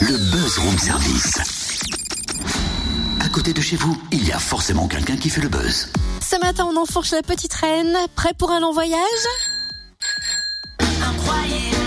Le buzz room service. À côté de chez vous, il y a forcément quelqu'un qui fait le buzz. Ce matin, on enfourche la petite reine. Prêt pour un long voyage? Croyez-moi,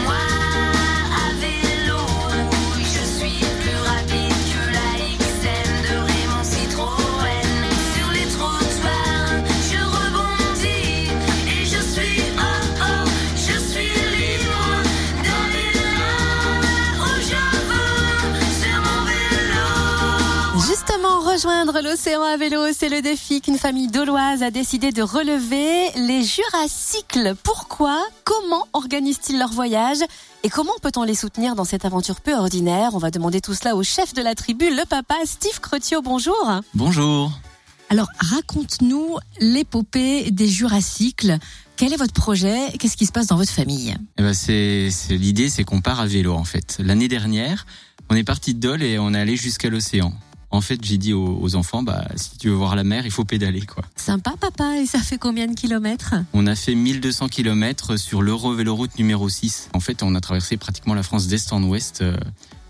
Justement, rejoindre l'océan à vélo, c'est le défi qu'une famille doloise a décidé de relever. Les Juracycles, pourquoi? Comment organisent-ils leur voyage? Et comment peut-on les soutenir dans cette aventure peu ordinaire? On va demander tout cela au chef de la tribu, le papa Steve Crotio. Bonjour. Bonjour. Alors, raconte-nous l'épopée des Juracycles. Quel est votre projet? Qu'est-ce qui se passe dans votre famille? Eh ben c'est c'est- l'idée, c'est qu'on part à vélo en fait. L'année dernière, on est parti de Dole et on est allé jusqu'à l'océan. En fait, j'ai dit aux, aux enfants, bah si tu veux voir la mer, il faut pédaler quoi. Sympa, papa. Et ça fait combien de kilomètres? On a fait 1200 km sur l'Euro-Véloroute numéro 6. En fait, on a traversé pratiquement la France d'est en ouest euh,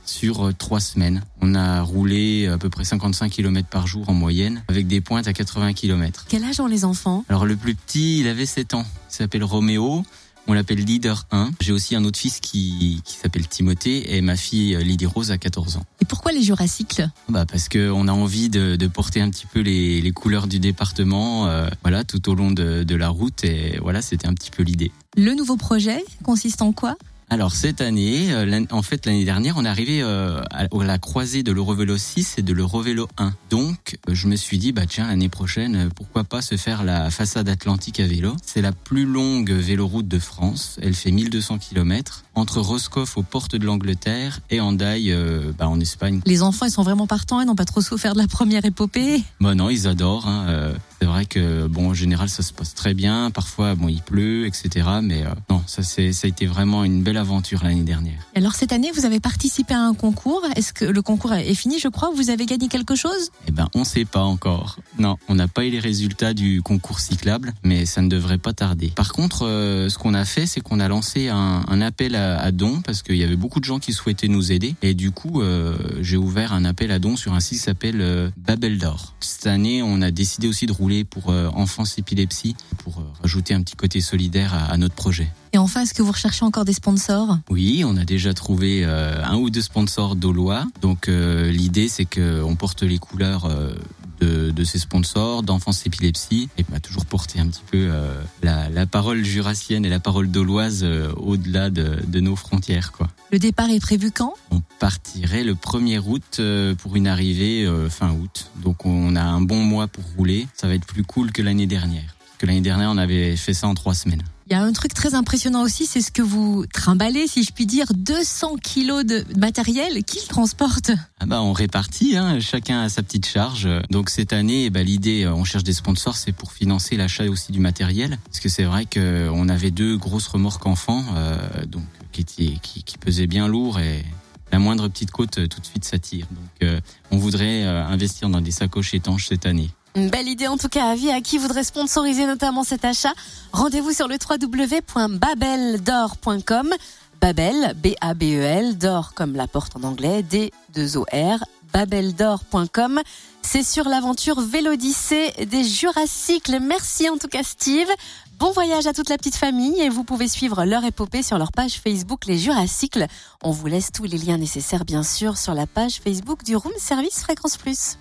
sur euh, trois semaines. On a roulé à peu près 55 km par jour en moyenne, avec des pointes à 80 km. Quel âge ont les enfants? Alors le plus petit, il avait 7 ans. Il s'appelle Roméo. On l'appelle Leader 1. J'ai aussi un autre fils qui, qui s'appelle Timothée et ma fille euh, Lydie Rose a 14 ans. Et pourquoi les Juracycles Bah parce que on a envie de, de porter un petit peu les, les couleurs du département, euh, voilà, tout au long de, de la route et voilà, c'était un petit peu l'idée. Le nouveau projet consiste en quoi? Alors cette année, euh, en fait l'année dernière, on est arrivé euh, à la croisée de l'Eurovélo 6 et de l'Eurovélo 1. Donc euh, je me suis dit bah tiens l'année prochaine, pourquoi pas se faire la façade atlantique à vélo. C'est la plus longue véloroute de France. Elle fait 1200 km entre Roscoff aux portes de l'Angleterre et euh, bah, en Espagne. Les enfants, ils sont vraiment partants, ils n'ont pas trop souffert de la première épopée. Bah non, ils adorent. Hein. euh, c'est vrai que bon, en général, ça se passe très bien. Parfois, bon, il pleut, etc. Mais euh, non, ça c'est, ça a été vraiment une belle aventure l'année dernière. Alors cette année, vous avez participé à un concours. Est-ce que le concours est fini, je crois? Vous avez gagné quelque chose? Eh ben, on sait pas encore. Non, on n'a pas eu les résultats du concours cyclable, mais ça ne devrait pas tarder. Par contre, euh, ce qu'on a fait, c'est qu'on a lancé un, un appel à, à dons parce qu'il y avait beaucoup de gens qui souhaitaient nous aider. Et du coup, euh, j'ai ouvert un appel à dons sur un site qui s'appelle euh, Babel d'Or. Cette année, on a décidé aussi de rouler pour enfants épilepsie pour rajouter un petit côté solidaire à, à notre projet. Et enfin, est-ce que vous recherchez encore des sponsors? Oui, on a déjà trouvé euh, un ou deux sponsors dolois. Donc euh, l'idée c'est que on porte les couleurs euh, de, de ces sponsors, d'enfance épilepsie, et bah, toujours porter un petit peu la, la parole jurassienne et la parole doloise euh, au-delà de, de nos frontières. Quoi. Le départ est prévu quand? On partirait le 1er août pour une arrivée fin août. Donc on a un bon mois pour rouler. Ça va être plus cool que l'année dernière. Que l'année dernière on avait fait ça en trois semaines. Il y a un truc très impressionnant aussi, c'est ce que vous trimballez, si je puis dire, 200 kilos de matériel. Qui le transporte Ah bah on répartit, hein, chacun a sa petite charge. Donc cette année, bah, l'idée, euh, on cherche des sponsors, c'est pour financer l'achat aussi du matériel, parce que c'est vrai que on avait deux grosses remorques enfants, euh, donc qui, étaient, qui, qui pesaient bien lourd et la moindre petite côte euh, tout de suite s'attire. Donc euh, on voudrait euh, investir dans des sacoches étanches cette année. Une belle idée en tout cas à vie à qui voudrait sponsoriser notamment cet achat. Rendez-vous sur le www.babeldor.com. Babel, B-A-B-E-L, d'or comme la porte en anglais, D-2-O-R, babeldor.com. C'est sur l'aventure Vélodyssée des Juracycles. Merci en tout cas Steve. Bon voyage à toute la petite famille et vous pouvez suivre leur épopée sur leur page Facebook Les Juracycles. On vous laisse tous les liens nécessaires bien sûr sur la page Facebook du Room Service Fréquence Plus.